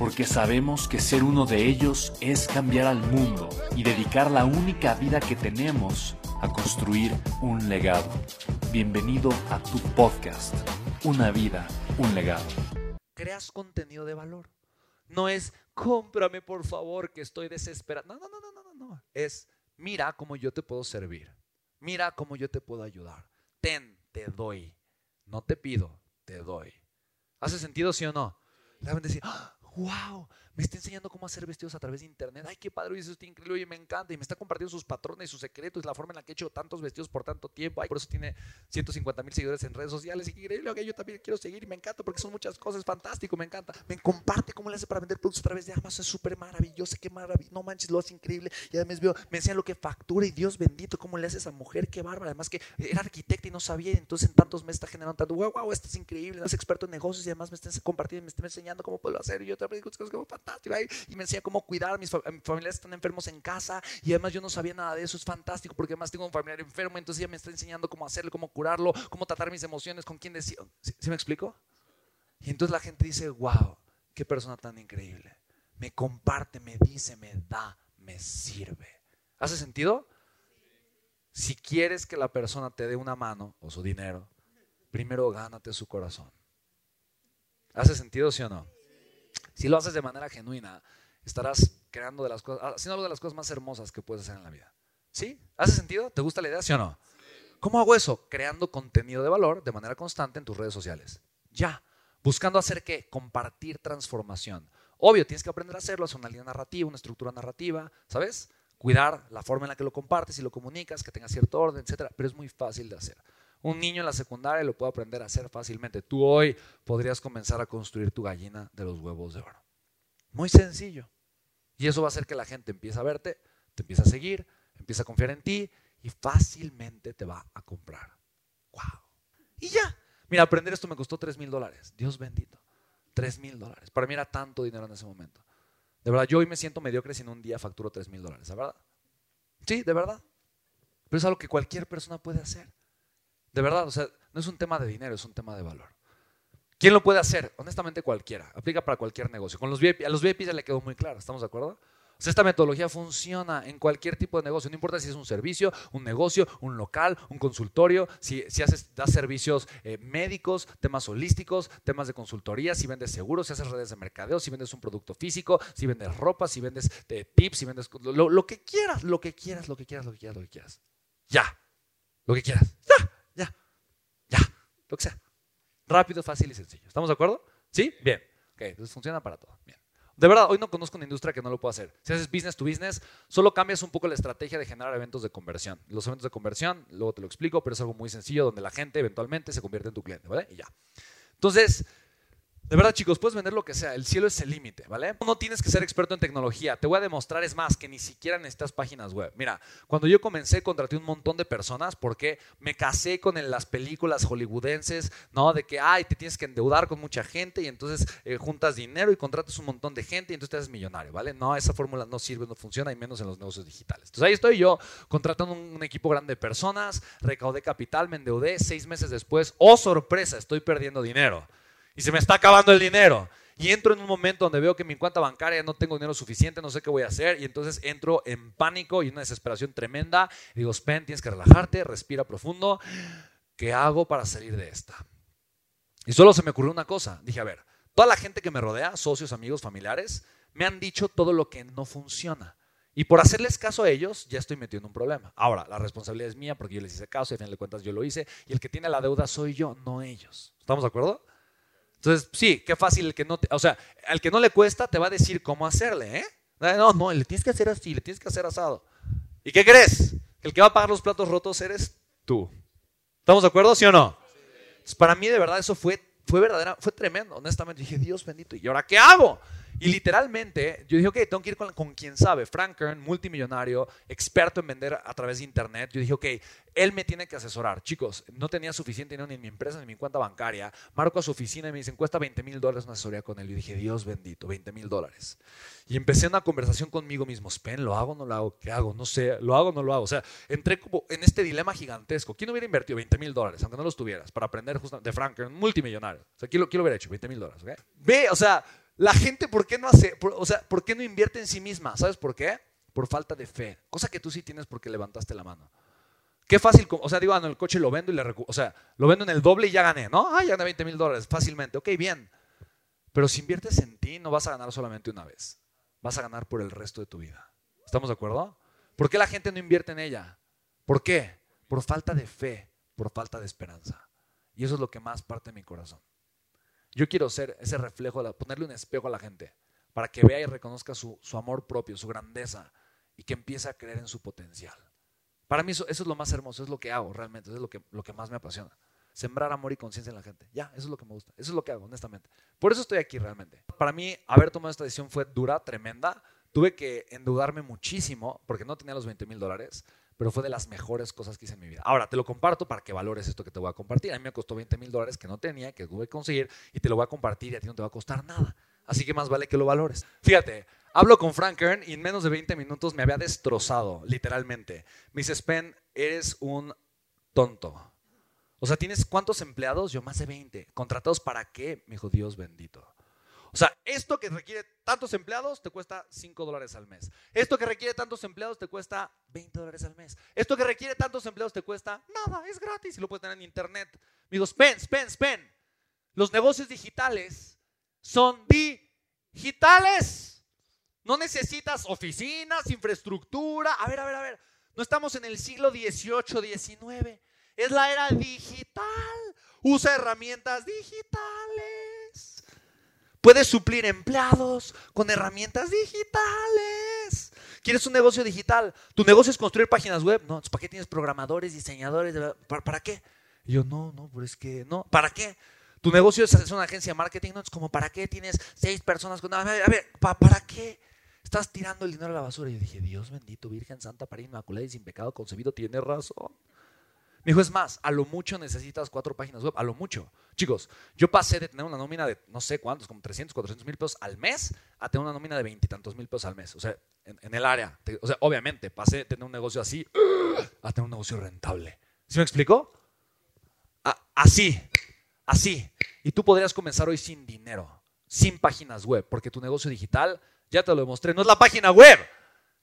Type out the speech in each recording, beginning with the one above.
porque sabemos que ser uno de ellos es cambiar al mundo y dedicar la única vida que tenemos a construir un legado. Bienvenido a tu podcast, Una vida, un legado. Creas contenido de valor. No es cómprame por favor que estoy desesperado. No, no, no, no, no, no. Es mira cómo yo te puedo servir. Mira cómo yo te puedo ayudar. Ten, te doy. No te pido, te doy. ¿Hace sentido, sí o no? La a decir, ¡Ah! Wow, me está enseñando cómo hacer vestidos a través de internet. Ay, qué padre, eso está increíble y me encanta. Y me está compartiendo sus patrones, sus secretos, la forma en la que he hecho tantos vestidos por tanto tiempo. Ay, por eso tiene 150 mil seguidores en redes sociales. Increíble, que yo también quiero seguir y me encanta porque son muchas cosas. Fantástico, me encanta. Me comparte cómo le hace para vender productos a través de Amazon. Es súper maravilloso, qué maravilla. No manches, lo hace increíble. Y además veo, me enseña lo que factura y Dios bendito, cómo le hace a esa mujer, qué bárbara. Además que era arquitecta y no sabía. entonces en tantos meses está generando tanto. Wow, wow, esto es increíble. Es experto en negocios y además me está compartiendo, me está enseñando cómo puedo hacer. Y yo Y me enseña cómo cuidar, mis, familiares están enfermos en casa y además yo no sabía nada de eso, es fantástico porque además tengo un familiar enfermo, entonces ella me está enseñando cómo hacerlo, cómo curarlo, cómo tratar mis emociones, con quién decir. ¿Sí, me explico? Y entonces la gente dice, wow, qué persona tan increíble. Me comparte, me dice, me da, me sirve. ¿Hace sentido? Si quieres que la persona te dé una mano o su dinero, primero gánate su corazón. ¿Hace sentido, sí o no? Si lo haces de manera genuina, estarás creando de las cosas, haciendo algo de las cosas más hermosas que puedes hacer en la vida. ¿Sí? ¿Hace sentido? ¿Te gusta la idea, sí o no? ¿Cómo hago eso? Creando contenido de valor de manera constante en tus redes sociales. Ya. Buscando hacer que compartir transformación. Obvio, tienes que aprender a hacerlo, es una línea narrativa, una estructura narrativa, ¿sabes? Cuidar la forma en la que lo compartes y lo comunicas, que tenga cierto orden, etcétera, pero es muy fácil de hacer. Un niño en la secundaria lo puede aprender a hacer fácilmente. Tú hoy podrías comenzar a construir tu gallina de los huevos de oro. Muy sencillo. Y eso va a hacer que la gente empiece a verte, te empiece a seguir, empiece a confiar en ti y fácilmente te va a comprar. ¡Wow! Y ya. Mira, aprender esto me costó 3 mil dólares. Dios bendito. 3 mil dólares. Para mí era tanto dinero en ese momento. De verdad, yo hoy me siento mediocre si en un día facturo 3 mil dólares, ¿de verdad? Sí, de verdad. Pero es algo que cualquier persona puede hacer. De verdad, o sea, no es un tema de dinero, es un tema de valor. ¿Quién lo puede hacer? Honestamente cualquiera. Aplica para cualquier negocio. Con los VIP, a los VIP ya le quedó muy claro, ¿estamos de acuerdo? O sea, esta metodología funciona en cualquier tipo de negocio, no importa si es un servicio, un negocio, un local, un consultorio, si, si haces, das servicios eh, médicos, temas holísticos, temas de consultoría, si vendes seguros, si haces redes de mercadeo, si vendes un producto físico, si vendes ropa, si vendes eh, tips, si vendes lo, lo que quieras, lo que quieras, lo que quieras, lo que quieras, lo que quieras. Ya, lo que quieras. Lo que sea. Rápido, fácil y sencillo. ¿Estamos de acuerdo? ¿Sí? Bien. Ok, entonces funciona para todo. Bien. De verdad, hoy no conozco una industria que no lo pueda hacer. Si haces business to business, solo cambias un poco la estrategia de generar eventos de conversión. Los eventos de conversión, luego te lo explico, pero es algo muy sencillo donde la gente eventualmente se convierte en tu cliente, ¿vale? Y ya. Entonces, de verdad, chicos, puedes vender lo que sea. El cielo es el límite, ¿vale? No tienes que ser experto en tecnología. Te voy a demostrar, es más, que ni siquiera necesitas páginas web. Mira, cuando yo comencé, contraté un montón de personas porque me casé con las películas hollywoodenses, ¿no? De que, ay, te tienes que endeudar con mucha gente y entonces eh, juntas dinero y contratas un montón de gente y entonces te haces millonario, ¿vale? No, esa fórmula no sirve, no funciona, y menos en los negocios digitales. Entonces ahí estoy yo, contratando un, equipo grande de personas, recaudé capital, me endeudé, seis meses después, oh sorpresa, estoy perdiendo dinero y se me está acabando el dinero. Y entro en un momento donde veo que mi cuenta bancaria no tengo dinero suficiente, no sé qué voy a hacer. Y entonces entro en pánico y una desesperación tremenda. Digo, Spen, tienes que relajarte, respira profundo. ¿Qué hago para salir de esta? Y solo se me ocurrió una cosa. Dije, a ver, toda la gente que me rodea, socios, amigos, familiares, me han dicho todo lo que no funciona. Y por hacerles caso a ellos, ya estoy metiendo un problema. Ahora, la responsabilidad es mía porque yo les hice caso y al final de cuentas yo lo hice. Y el que tiene la deuda soy yo, no ellos. ¿Estamos de acuerdo? Entonces, sí, qué fácil el que no, te, o sea, al que no le cuesta te va a decir cómo hacerle, ¿eh? No, no, le tienes que hacer así, le tienes que hacer asado. ¿Y qué crees? Que el que va a pagar los platos rotos eres tú. ¿Estamos de acuerdo, sí o no? para mí de verdad eso fue, fue verdadera, fue tremendo, honestamente. Dije, Dios bendito, ¿y ahora qué hago? Y literalmente, yo dije, ok, tengo que ir con, quien sabe. Frank Kern, multimillonario, experto en vender a través de Internet. Yo dije, ok, él me tiene que asesorar. Chicos, no tenía suficiente dinero ni en mi empresa ni en mi cuenta bancaria. Marco a su oficina y me dicen, cuesta 20 mil dólares una asesoría con él. Y dije, Dios bendito, 20 mil dólares. Y empecé una conversación conmigo mismo. Spen, ¿lo hago o no lo hago? ¿Qué hago? No sé, ¿lo hago o no lo hago? O sea, entré como en este dilema gigantesco. ¿Quién hubiera invertido 20 mil dólares, aunque no los tuvieras, para aprender justamente de Frank Kern, multimillonario? O sea, ¿quién lo, quién lo hubiera hecho? 20 mil dólares, ¿ok? Ve, o sea, la gente, ¿por qué no hace, o sea, por qué no invierte en sí misma? ¿Sabes por qué? Por falta de fe. Cosa que tú sí tienes porque levantaste la mano. Qué fácil, o sea, digo, ah, el coche lo vendo y le o sea, lo vendo en el doble y ya gané, ¿no? Ah, ya gané 20 mil dólares fácilmente. Ok, bien. Pero si inviertes en ti, no vas a ganar solamente una vez. Vas a ganar por el resto de tu vida. ¿Estamos de acuerdo? ¿Por qué la gente no invierte en ella? ¿Por qué? Por falta de fe, por falta de esperanza. Y eso es lo que más parte de mi corazón. Yo quiero ser ese reflejo, ponerle un espejo a la gente para que vea y reconozca su, amor propio, su grandeza y que empiece a creer en su potencial. Para mí eso, es lo más hermoso, es lo que hago realmente, es lo que, lo que más me apasiona. Sembrar amor y conciencia en la gente. Ya, eso es lo que me gusta, eso es lo que hago, honestamente. Por eso estoy aquí realmente. Para mí, haber tomado esta decisión fue dura, tremenda. Tuve que endeudarme muchísimo porque no tenía los 20 mil dólares pero fue de las mejores cosas que hice en mi vida. Ahora, te lo comparto para que valores esto que te voy a compartir. A mí me costó 20 mil dólares que no tenía, que tuve que conseguir, y te lo voy a compartir y a ti no te va a costar nada. Así que más vale que lo valores. Fíjate, hablo con Frank Kern y en menos de 20 minutos me había destrozado, literalmente. Me dice, Spen, eres un tonto. O sea, ¿tienes cuántos empleados? Yo más de 20. ¿Contratados para qué? Me dijo, Dios bendito. O sea, esto que requiere tantos empleados te cuesta 5 dólares al mes. Esto que requiere tantos empleados te cuesta 20 dólares al mes. Esto que requiere tantos empleados te cuesta nada, es gratis y lo puedes tener en internet. Amigos, pen, pen, pen. Los negocios digitales son digitales. No necesitas oficinas, infraestructura. A ver, a ver, a ver. No estamos en el siglo XVIII, XIX. Es la era digital. Usa herramientas digitales. Puedes suplir empleados con herramientas digitales. ¿Quieres un negocio digital? ¿Tu negocio es construir páginas web? No, ¿para qué tienes programadores, diseñadores? ¿Para, qué? yo, no, no, pero es que no. ¿Para qué? ¿Tu negocio es una agencia de marketing? No, es como, ¿para qué tienes seis personas con... A ver ¿para qué? Estás tirando el dinero a la basura. Y yo dije, Dios bendito, Virgen Santa, para Inmaculada y sin pecado concebido, tiene razón. Me dijo, es más, a lo mucho necesitas cuatro páginas web, a lo mucho. Chicos, yo pasé de tener una nómina de no sé cuántos, como 300, 400 mil pesos al mes, a tener una nómina de veintitantos mil pesos al mes. O sea, en, el área. O sea, obviamente, pasé de tener un negocio así a tener un negocio rentable. ¿Sí me explico? así, así. Y tú podrías comenzar hoy sin dinero, sin páginas web, porque tu negocio digital, ya te lo demostré, no es la página web,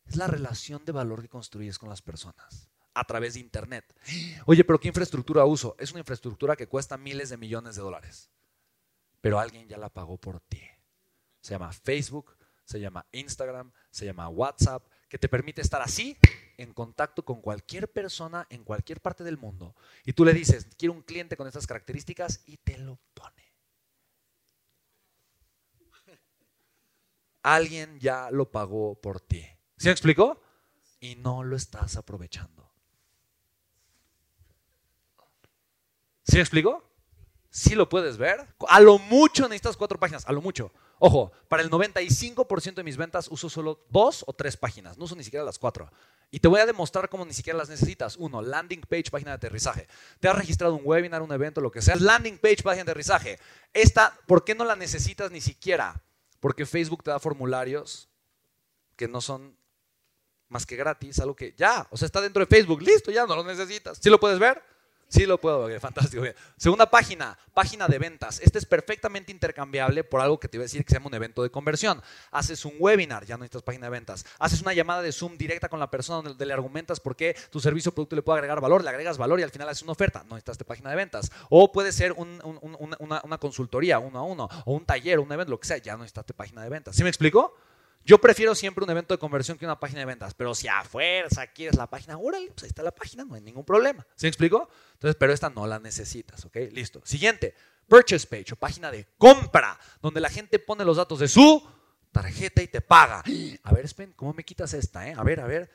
es la relación de valor que construyes con las personas a través de Internet. Oye, pero ¿qué infraestructura uso? Es una infraestructura que cuesta miles de millones de dólares, pero alguien ya la pagó por ti. Se llama Facebook, se llama Instagram, se llama WhatsApp, que te permite estar así en contacto con cualquier persona en cualquier parte del mundo. Y tú le dices, quiero un cliente con estas características y te lo pone. Alguien ya lo pagó por ti. ¿Sí me explicó? Y no lo estás aprovechando. ¿Sí me explico? Sí lo puedes ver. A lo mucho necesitas cuatro páginas, a lo mucho. Ojo, para el 95% de mis ventas uso solo dos o tres páginas, no uso ni siquiera las cuatro. Y te voy a demostrar cómo ni siquiera las necesitas. Uno, landing page, página de aterrizaje. Te has registrado un webinar, un evento, lo que sea. Landing page, página de aterrizaje. Esta, ¿por qué no la necesitas ni siquiera? Porque Facebook te da formularios que no son más que gratis, algo que ya, o sea, está dentro de Facebook, listo, ya no lo necesitas. ¿Sí lo puedes ver? Sí lo puedo, fantástico. Segunda página, página de ventas. Este es perfectamente intercambiable por algo que te iba a decir que se llama un evento de conversión. Haces un webinar, ya no necesitas página de ventas. Haces una llamada de Zoom directa con la persona donde le argumentas por qué tu servicio o producto le puede agregar valor, le agregas valor y al final haces una oferta. No necesitas página de ventas. O puede ser una, consultoría uno a uno, o un taller, un evento, lo que sea, ya no necesitas página de ventas. ¿Sí me explico? Yo prefiero siempre un evento de conversión que una página de ventas, pero si a fuerza quieres la página, órale, pues ahí está la página, no hay ningún problema. ¿Se me explicó? Entonces, pero esta no la necesitas, ¿ok? Listo. Siguiente, purchase page o página de compra, donde la gente pone los datos de su tarjeta y te paga. A ver, Spen, ¿cómo me quitas esta? Eh? A ver, a ver.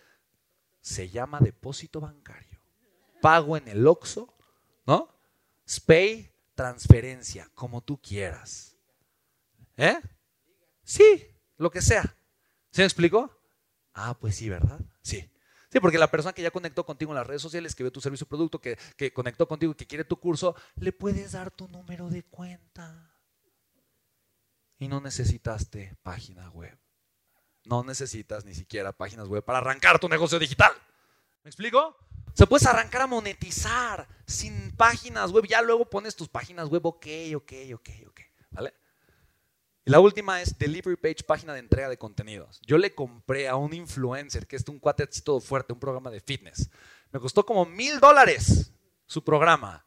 Se llama depósito bancario. Pago en el OXO, ¿no? SPAY, transferencia, como tú quieras. ¿Eh? Sí, lo que sea. ¿Se me explicó? Ah, pues sí, ¿verdad? Sí. Sí, porque la persona que ya conectó contigo en las redes sociales, que ve tu servicio o producto, que, que conectó contigo y que quiere tu curso, le puedes dar tu número de cuenta. Y no necesitaste página web. No necesitas ni siquiera páginas web para arrancar tu negocio digital. ¿Me explico? Se puedes arrancar a monetizar sin páginas web. Ya luego pones tus páginas web, ok, ok, ok, ok. ¿Vale? Y la última es Delivery Page, página de entrega de contenidos. Yo le compré a un influencer, que es un cuate todo fuerte, un programa de fitness. Me costó como mil dólares su programa.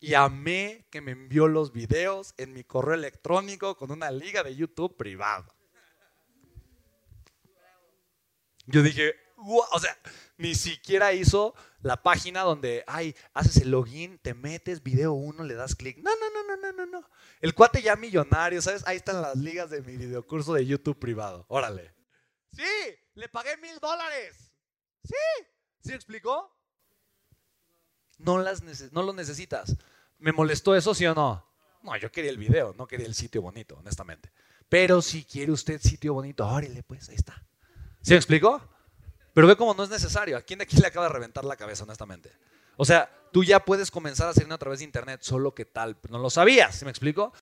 Y amé que me envió los videos en mi correo electrónico con una liga de YouTube privado. Yo dije, o sea, ni siquiera hizo la página donde, ay, haces el login, te metes, video uno, le das clic. No, no, no, no, no, no, no. El cuate ya millonario, ¿sabes? Ahí están las ligas de mi videocurso de YouTube privado. Órale. Sí, le pagué mil dólares. Sí. ¿Sí explicó? No, las no lo necesitas. ¿Me molestó eso, sí o no? No, yo quería el video, no quería el sitio bonito, honestamente. Pero si quiere usted sitio bonito, órale, pues ahí está. ¿Sí me explicó? Pero ve cómo no es necesario. ¿A quién de aquí le acaba de reventar la cabeza, honestamente? O sea, tú ya puedes comenzar a hacer a través de internet, solo que tal, no lo sabías, ¿sí me explico?